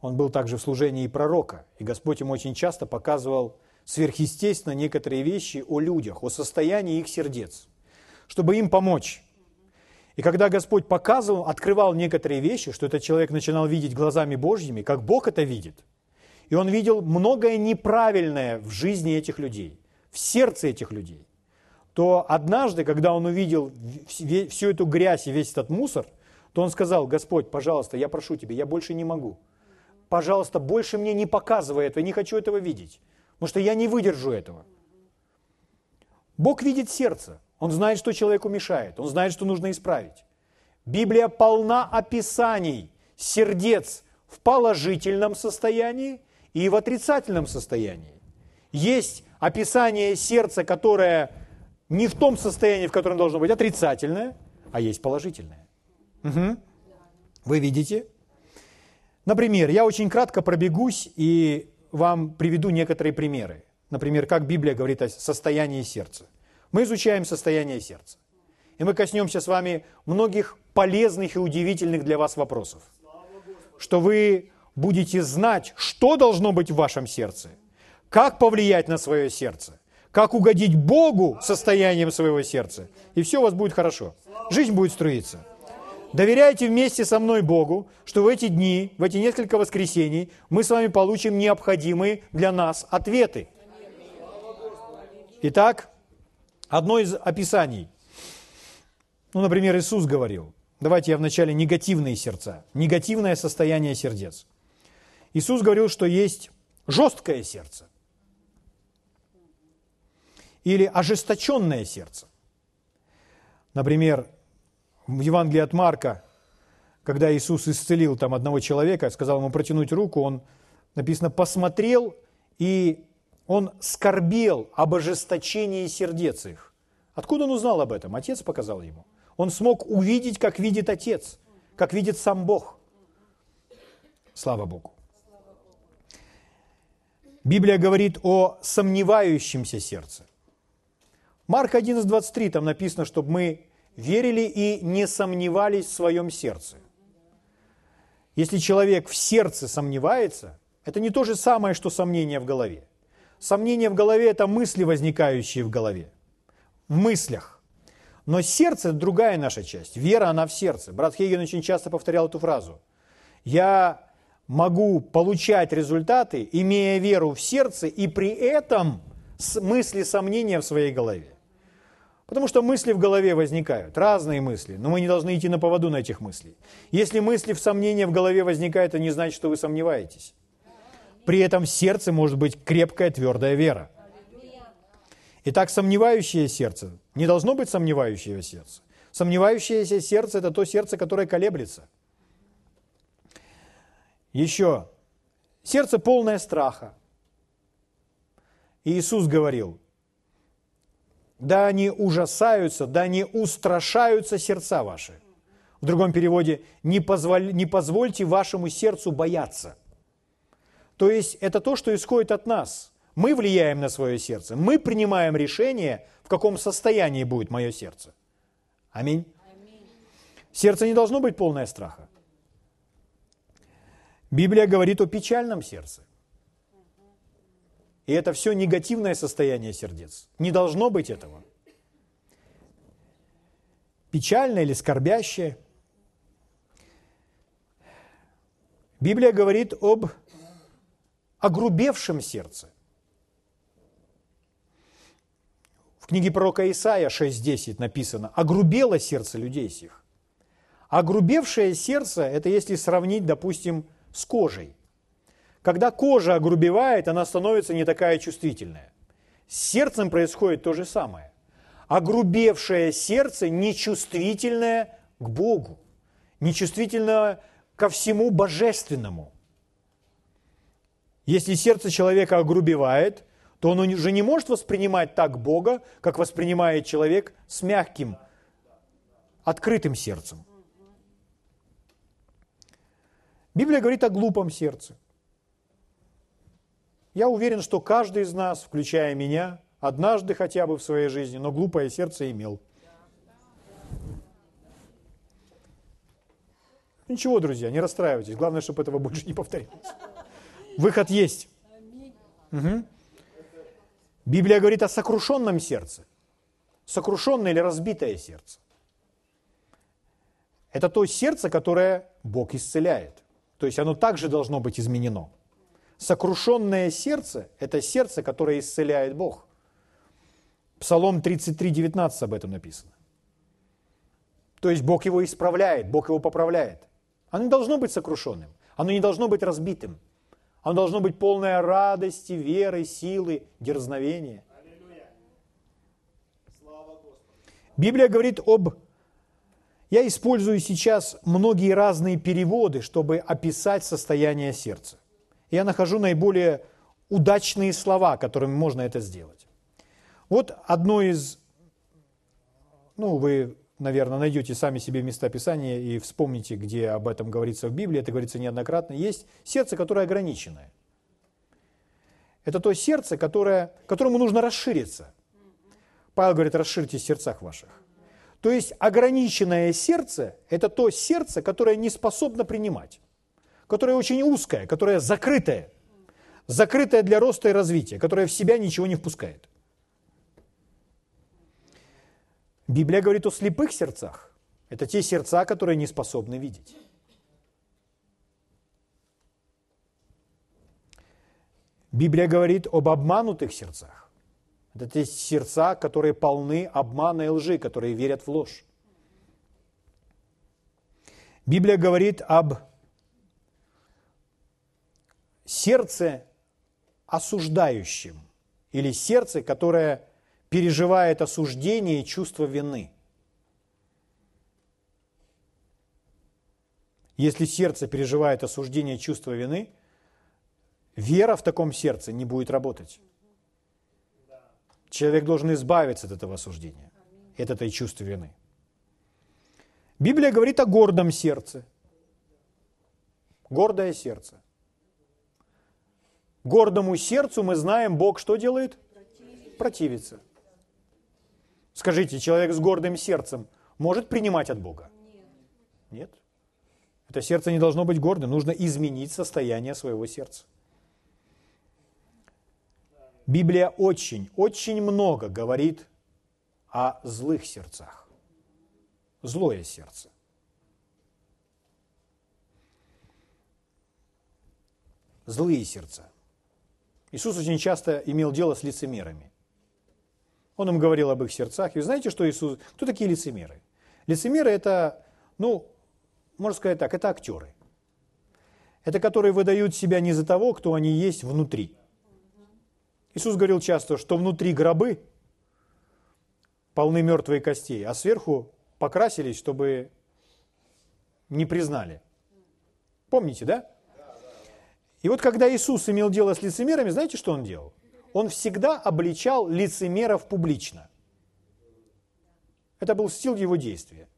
он был также в служении пророка, и Господь ему очень часто показывал сверхъестественно некоторые вещи о людях, о состоянии их сердец, чтобы им помочь. И когда Господь показывал, открывал некоторые вещи, что этот человек начинал видеть глазами Божьими, как Бог это видит, и он видел многое неправильное в жизни этих людей, в сердце этих людей, то однажды, когда он увидел всю эту грязь и весь этот мусор, то он сказал, Господь, пожалуйста, я прошу тебя, я больше не могу. Пожалуйста, больше мне не показывай этого, я не хочу этого видеть, потому что я не выдержу этого. Бог видит сердце, Он знает, что человеку мешает, Он знает, что нужно исправить. Библия полна описаний сердец в положительном состоянии и в отрицательном состоянии. Есть описание сердца, которое не в том состоянии, в котором должно быть отрицательное, а есть положительное. Угу. Вы видите? Например, я очень кратко пробегусь и вам приведу некоторые примеры. Например, как Библия говорит о состоянии сердца. Мы изучаем состояние сердца. И мы коснемся с вами многих полезных и удивительных для вас вопросов. Что вы будете знать, что должно быть в вашем сердце, как повлиять на свое сердце, как угодить Богу состоянием своего сердца, и все у вас будет хорошо. Жизнь будет строиться. Доверяйте вместе со мной Богу, что в эти дни, в эти несколько воскресений мы с вами получим необходимые для нас ответы. Итак, одно из описаний. Ну, например, Иисус говорил, давайте я вначале негативные сердца, негативное состояние сердец. Иисус говорил, что есть жесткое сердце, или ожесточенное сердце. Например, в Евангелии от Марка, когда Иисус исцелил там одного человека, сказал ему протянуть руку, он, написано, посмотрел, и он скорбел об ожесточении сердец их. Откуда он узнал об этом? Отец показал ему. Он смог увидеть, как видит Отец, как видит сам Бог. Слава Богу. Библия говорит о сомневающемся сердце. Марк 11.23, там написано, чтобы мы верили и не сомневались в своем сердце. Если человек в сердце сомневается, это не то же самое, что сомнение в голове. Сомнение в голове – это мысли, возникающие в голове, в мыслях. Но сердце – это другая наша часть. Вера, она в сердце. Брат Хейген очень часто повторял эту фразу. Я могу получать результаты, имея веру в сердце, и при этом мысли сомнения в своей голове. Потому что мысли в голове возникают, разные мысли, но мы не должны идти на поводу на этих мыслей. Если мысли в сомнения в голове возникают, это не значит, что вы сомневаетесь. При этом в сердце может быть крепкая, твердая вера. Итак, сомневающее сердце, не должно быть сомневающего сердца. Сомневающееся сердце – это то сердце, которое колеблется. Еще, сердце полное страха. И Иисус говорил, да они ужасаются, да они устрашаются сердца ваши. В другом переводе, не, позволь, не позвольте вашему сердцу бояться. То есть это то, что исходит от нас. Мы влияем на свое сердце, мы принимаем решение, в каком состоянии будет мое сердце. Аминь. Сердце не должно быть полное страха. Библия говорит о печальном сердце. И это все негативное состояние сердец. Не должно быть этого. Печальное или скорбящее. Библия говорит об огрубевшем сердце. В книге пророка Исаия 6.10 написано «Огрубело сердце людей сих». Огрубевшее сердце – это если сравнить, допустим, с кожей. Когда кожа огрубевает, она становится не такая чувствительная. С сердцем происходит то же самое. Огрубевшее сердце нечувствительное к Богу, нечувствительное ко всему божественному. Если сердце человека огрубевает, то он уже не может воспринимать так Бога, как воспринимает человек с мягким, открытым сердцем. Библия говорит о глупом сердце. Я уверен, что каждый из нас, включая меня, однажды хотя бы в своей жизни, но глупое сердце имел. Ничего, друзья, не расстраивайтесь. Главное, чтобы этого больше не повторилось. Выход есть. Угу. Библия говорит о сокрушенном сердце. Сокрушенное или разбитое сердце. Это то сердце, которое Бог исцеляет. То есть оно также должно быть изменено. Сокрушенное сердце – это сердце, которое исцеляет Бог. Псалом 33, 19 об этом написано. То есть Бог его исправляет, Бог его поправляет. Оно не должно быть сокрушенным, оно не должно быть разбитым. Оно должно быть полное радости, веры, силы, дерзновения. Библия говорит об... Я использую сейчас многие разные переводы, чтобы описать состояние сердца я нахожу наиболее удачные слова, которыми можно это сделать. Вот одно из, ну, вы, наверное, найдете сами себе места Писания и вспомните, где об этом говорится в Библии, это говорится неоднократно. Есть сердце, которое ограниченное. Это то сердце, которое, которому нужно расшириться. Павел говорит, расширьте в сердцах ваших. То есть ограниченное сердце – это то сердце, которое не способно принимать которая очень узкая, которая закрытая, закрытая для роста и развития, которая в себя ничего не впускает. Библия говорит о слепых сердцах. Это те сердца, которые не способны видеть. Библия говорит об обманутых сердцах. Это те сердца, которые полны обмана и лжи, которые верят в ложь. Библия говорит об сердце осуждающим или сердце, которое переживает осуждение и чувство вины. Если сердце переживает осуждение и чувство вины, вера в таком сердце не будет работать. Человек должен избавиться от этого осуждения, от этой чувства вины. Библия говорит о гордом сердце – Гордое сердце. Гордому сердцу мы знаем, Бог что делает? Противится. Скажите, человек с гордым сердцем может принимать от Бога? Нет. Это сердце не должно быть гордым. Нужно изменить состояние своего сердца. Библия очень, очень много говорит о злых сердцах. Злое сердце. Злые сердца. Иисус очень часто имел дело с лицемерами. Он им говорил об их сердцах. И вы знаете, что Иисус... Кто такие лицемеры? Лицемеры – это, ну, можно сказать так, это актеры. Это которые выдают себя не за того, кто они есть внутри. Иисус говорил часто, что внутри гробы полны мертвые костей, а сверху покрасились, чтобы не признали. Помните, да? И вот когда Иисус имел дело с лицемерами, знаете, что Он делал? Он всегда обличал лицемеров публично. Это был стиль его действия.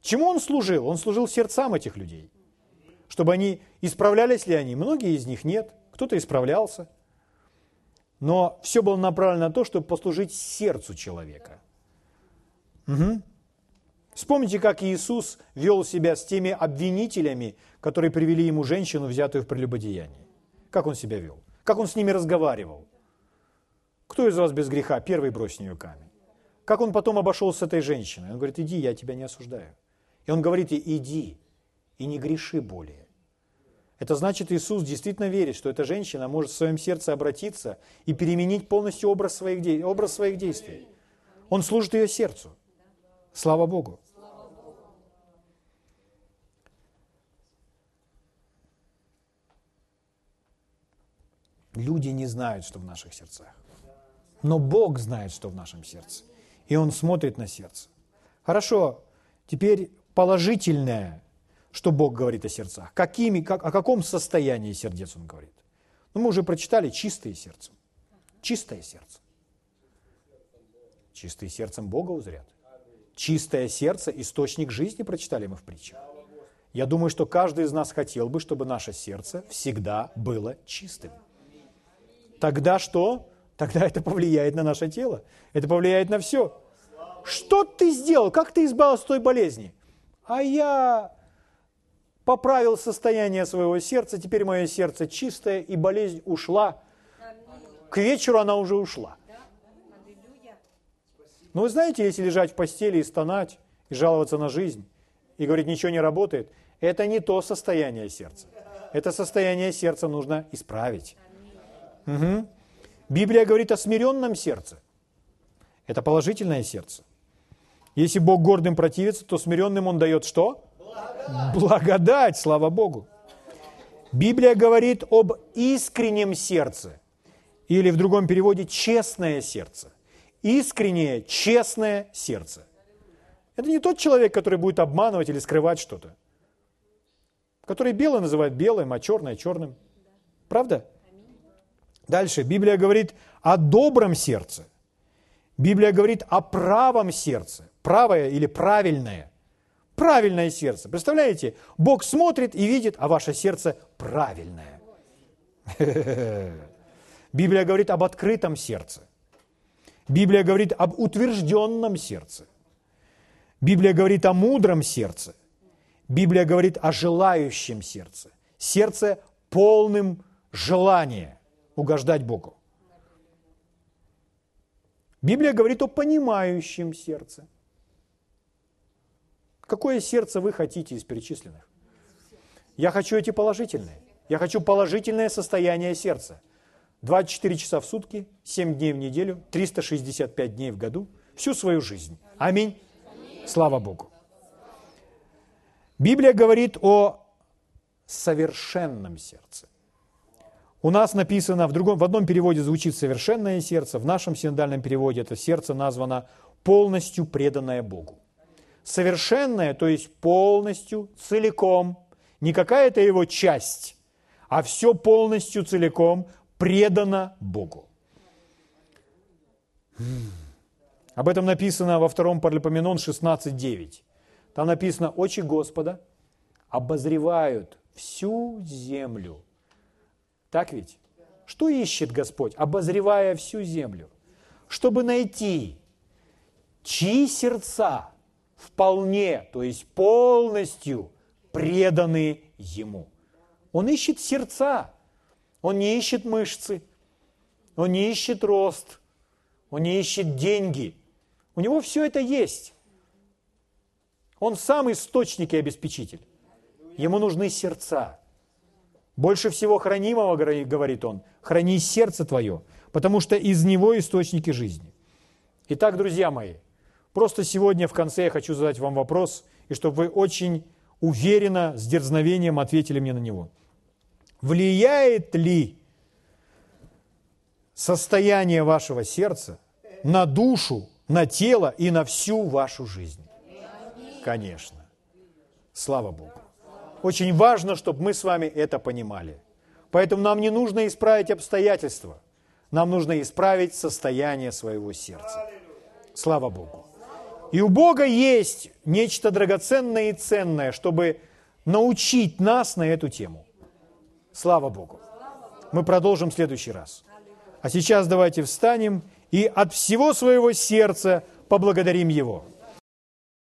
Чему он служил? Он служил сердцам этих людей. Чтобы они, исправлялись ли они? Многие из них нет. Кто-то исправлялся. Но все было направлено на то, чтобы послужить сердцу человека. Угу. Вспомните, как Иисус вел себя с теми обвинителями, которые привели ему женщину, взятую в прелюбодеянии. Как он себя вел? Как он с ними разговаривал? Кто из вас без греха? Первый брось нее камень. Как он потом обошел с этой женщиной? Он говорит, иди, я тебя не осуждаю. И он говорит ей, иди и не греши более. Это значит, Иисус действительно верит, что эта женщина может в своем сердце обратиться и переменить полностью образ своих, де... образ своих действий. Он служит ее сердцу. Слава Богу. Люди не знают, что в наших сердцах. Но Бог знает, что в нашем сердце. И Он смотрит на сердце. Хорошо, теперь положительное, что Бог говорит о сердцах. Какими, как, о каком состоянии сердец Он говорит? Ну, мы уже прочитали чистые сердцем. Чистое сердце. Чистые сердцем Бога узрят. Чистое сердце – источник жизни, прочитали мы в притчах. Я думаю, что каждый из нас хотел бы, чтобы наше сердце всегда было чистым. Тогда что? Тогда это повлияет на наше тело. Это повлияет на все. Что ты сделал? Как ты избавился от той болезни? а я поправил состояние своего сердца, теперь мое сердце чистое, и болезнь ушла. К вечеру она уже ушла. Но вы знаете, если лежать в постели и стонать, и жаловаться на жизнь, и говорить, ничего не работает, это не то состояние сердца. Это состояние сердца нужно исправить. Угу. Библия говорит о смиренном сердце. Это положительное сердце. Если Бог гордым противится, то смиренным Он дает что? Благодать. Слава Богу. Библия говорит об искреннем сердце. Или в другом переводе честное сердце. Искреннее, честное сердце. Это не тот человек, который будет обманывать или скрывать что-то. Который белое называют белым, а черное черным. Правда? Дальше. Библия говорит о добром сердце. Библия говорит о правом сердце правое или правильное. Правильное сердце. Представляете, Бог смотрит и видит, а ваше сердце правильное. [laughs] Библия говорит об открытом сердце. Библия говорит об утвержденном сердце. Библия говорит о мудром сердце. Библия говорит о желающем сердце. Сердце полным желания угождать Богу. Библия говорит о понимающем сердце. Какое сердце вы хотите из перечисленных? Я хочу эти положительные. Я хочу положительное состояние сердца. 24 часа в сутки, 7 дней в неделю, 365 дней в году, всю свою жизнь. Аминь. Слава Богу. Библия говорит о совершенном сердце. У нас написано, в, другом, в одном переводе звучит «совершенное сердце», в нашем синодальном переводе это сердце названо «полностью преданное Богу» совершенное, то есть полностью, целиком, не какая-то его часть, а все полностью, целиком предано Богу. Об этом написано во втором Паралипоменон 16.9. Там написано, очи Господа обозревают всю землю. Так ведь? Что ищет Господь, обозревая всю землю? Чтобы найти, чьи сердца вполне, то есть полностью преданы Ему. Он ищет сердца, он не ищет мышцы, он не ищет рост, он не ищет деньги. У него все это есть. Он сам источник и обеспечитель. Ему нужны сердца. Больше всего хранимого, говорит он, храни сердце твое, потому что из него источники жизни. Итак, друзья мои, просто сегодня в конце я хочу задать вам вопрос, и чтобы вы очень уверенно, с дерзновением ответили мне на него. Влияет ли состояние вашего сердца на душу, на тело и на всю вашу жизнь? Конечно. Слава Богу. Очень важно, чтобы мы с вами это понимали. Поэтому нам не нужно исправить обстоятельства. Нам нужно исправить состояние своего сердца. Слава Богу. И у Бога есть нечто драгоценное и ценное, чтобы научить нас на эту тему. Слава Богу. Мы продолжим в следующий раз. А сейчас давайте встанем и от всего своего сердца поблагодарим Его.